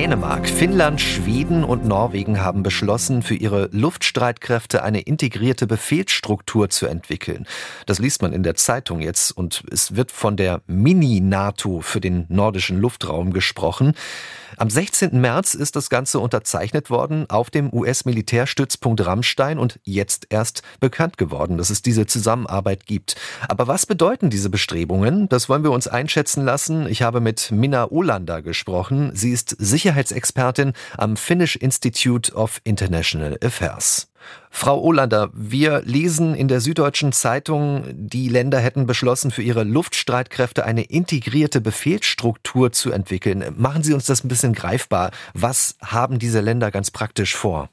Dänemark, Finnland, Schweden und Norwegen haben beschlossen, für ihre Luftstreitkräfte eine integrierte Befehlsstruktur zu entwickeln. Das liest man in der Zeitung jetzt und es wird von der Mini-NATO für den nordischen Luftraum gesprochen. Am 16. März ist das Ganze unterzeichnet worden auf dem US-Militärstützpunkt Rammstein und jetzt erst bekannt geworden, dass es diese Zusammenarbeit gibt. Aber was bedeuten diese Bestrebungen? Das wollen wir uns einschätzen lassen. Ich habe mit Minna Olander gesprochen. Sie ist Sicherheitsexpertin am Finnish Institute of International Affairs. Frau Olander, wir lesen in der Süddeutschen Zeitung, die Länder hätten beschlossen, für ihre Luftstreitkräfte eine integrierte Befehlsstruktur zu entwickeln. Machen Sie uns das ein bisschen greifbar. Was haben diese Länder ganz praktisch vor?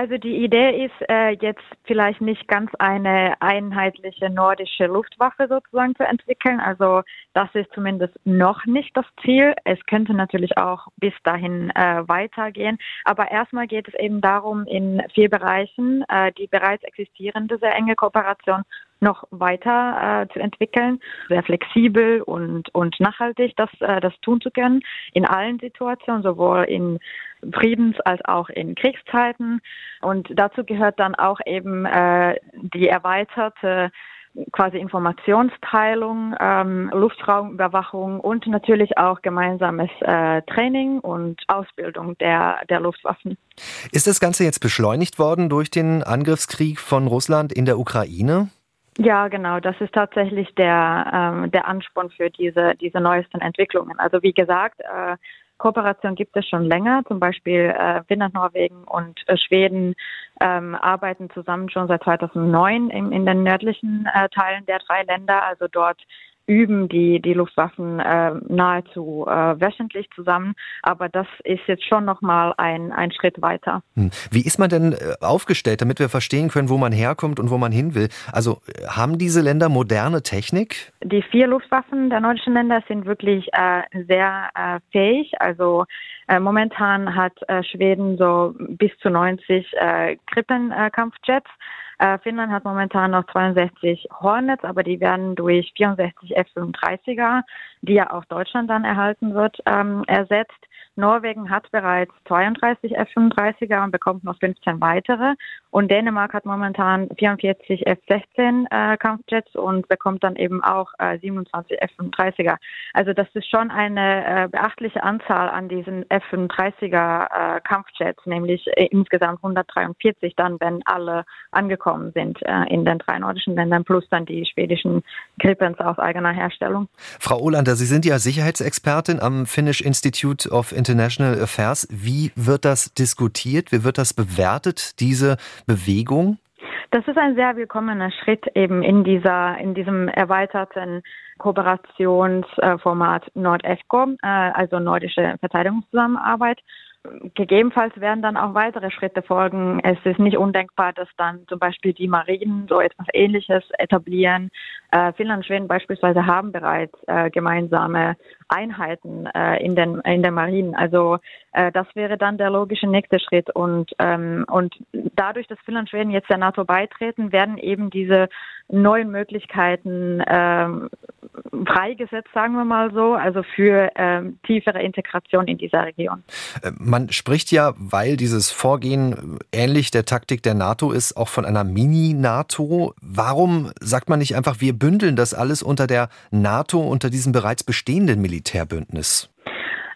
Also die Idee ist äh, jetzt vielleicht nicht ganz eine einheitliche nordische Luftwaffe sozusagen zu entwickeln. Also das ist zumindest noch nicht das Ziel. Es könnte natürlich auch bis dahin äh, weitergehen. Aber erstmal geht es eben darum, in vier Bereichen äh, die bereits existierende sehr enge Kooperation noch weiter äh, zu entwickeln, sehr flexibel und, und nachhaltig das, äh, das tun zu können, in allen Situationen, sowohl in Friedens- als auch in Kriegszeiten. Und dazu gehört dann auch eben äh, die erweiterte quasi Informationsteilung, ähm, Luftraumüberwachung und natürlich auch gemeinsames äh, Training und Ausbildung der, der Luftwaffen. Ist das Ganze jetzt beschleunigt worden durch den Angriffskrieg von Russland in der Ukraine? Ja, genau. Das ist tatsächlich der, ähm, der Ansporn für diese, diese neuesten Entwicklungen. Also wie gesagt, äh, Kooperation gibt es schon länger. Zum Beispiel äh, Finnland, Norwegen und äh, Schweden ähm, arbeiten zusammen schon seit 2009 in, in den nördlichen äh, Teilen der drei Länder. Also dort üben die, die Luftwaffen äh, nahezu äh, wöchentlich zusammen. Aber das ist jetzt schon nochmal ein, ein Schritt weiter. Hm. Wie ist man denn äh, aufgestellt, damit wir verstehen können, wo man herkommt und wo man hin will? Also äh, haben diese Länder moderne Technik? Die vier Luftwaffen der nordischen Länder sind wirklich äh, sehr äh, fähig. Also momentan hat Schweden so bis zu 90 äh, Krippen-Kampfjets. Äh, Finnland hat momentan noch 62 Hornets, aber die werden durch 64 F-35er, die ja auch Deutschland dann erhalten wird, ähm, ersetzt. Norwegen hat bereits 32 F-35er und bekommt noch 15 weitere. Und Dänemark hat momentan 44 F-16 äh, Kampfjets und bekommt dann eben auch äh, 27 F-35er. Also das ist schon eine äh, beachtliche Anzahl an diesen F-35er äh, Kampfjets, nämlich äh, insgesamt 143 dann, wenn alle angekommen sind äh, in den drei nordischen Ländern, plus dann die schwedischen Gripens aus eigener Herstellung. Frau Olander, Sie sind ja Sicherheitsexpertin am Finnish Institute of International Affairs. Wie wird das diskutiert? Wie wird das bewertet, diese Bewegung? Das ist ein sehr willkommener Schritt eben in dieser, in diesem erweiterten Kooperationsformat NordEFCO, äh, also nordische Verteidigungszusammenarbeit. Gegebenenfalls werden dann auch weitere Schritte folgen. Es ist nicht undenkbar, dass dann zum Beispiel die Marinen so etwas Ähnliches etablieren. Äh, Finnland und Schweden beispielsweise haben bereits äh, gemeinsame Einheiten äh, in den in der Marinen. Also äh, das wäre dann der logische nächste Schritt. Und ähm, und dadurch, dass Finnland und Schweden jetzt der NATO beitreten, werden eben diese neuen Möglichkeiten ähm, freigesetzt, sagen wir mal so, also für ähm, tiefere Integration in dieser Region. Äh, man spricht ja, weil dieses Vorgehen ähnlich der Taktik der NATO ist, auch von einer Mini-NATO. Warum sagt man nicht einfach, wir bündeln das alles unter der NATO, unter diesem bereits bestehenden Militärbündnis?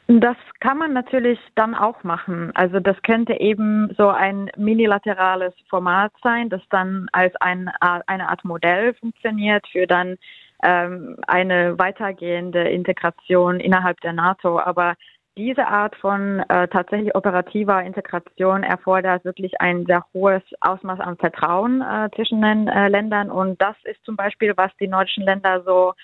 Das kann man natürlich dann auch machen. Also das könnte eben so ein minilaterales Format sein, das dann als ein, eine Art Modell funktioniert für dann ähm, eine weitergehende Integration innerhalb der NATO. Aber diese Art von äh, tatsächlich operativer Integration erfordert wirklich ein sehr hohes Ausmaß an Vertrauen äh, zwischen den äh, Ländern. Und das ist zum Beispiel, was die nordischen Länder so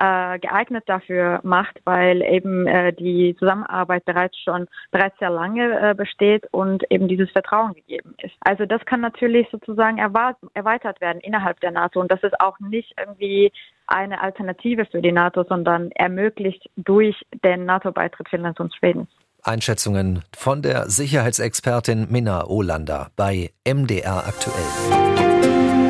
äh, geeignet dafür macht, weil eben äh, die Zusammenarbeit bereits schon bereits sehr lange äh, besteht und eben dieses Vertrauen gegeben ist. Also das kann natürlich sozusagen erweitert werden innerhalb der NATO und das ist auch nicht irgendwie eine Alternative für die NATO, sondern ermöglicht durch den NATO-Beitritt Finnlands und Schwedens. Einschätzungen von der Sicherheitsexpertin Minna Olander bei MDR aktuell.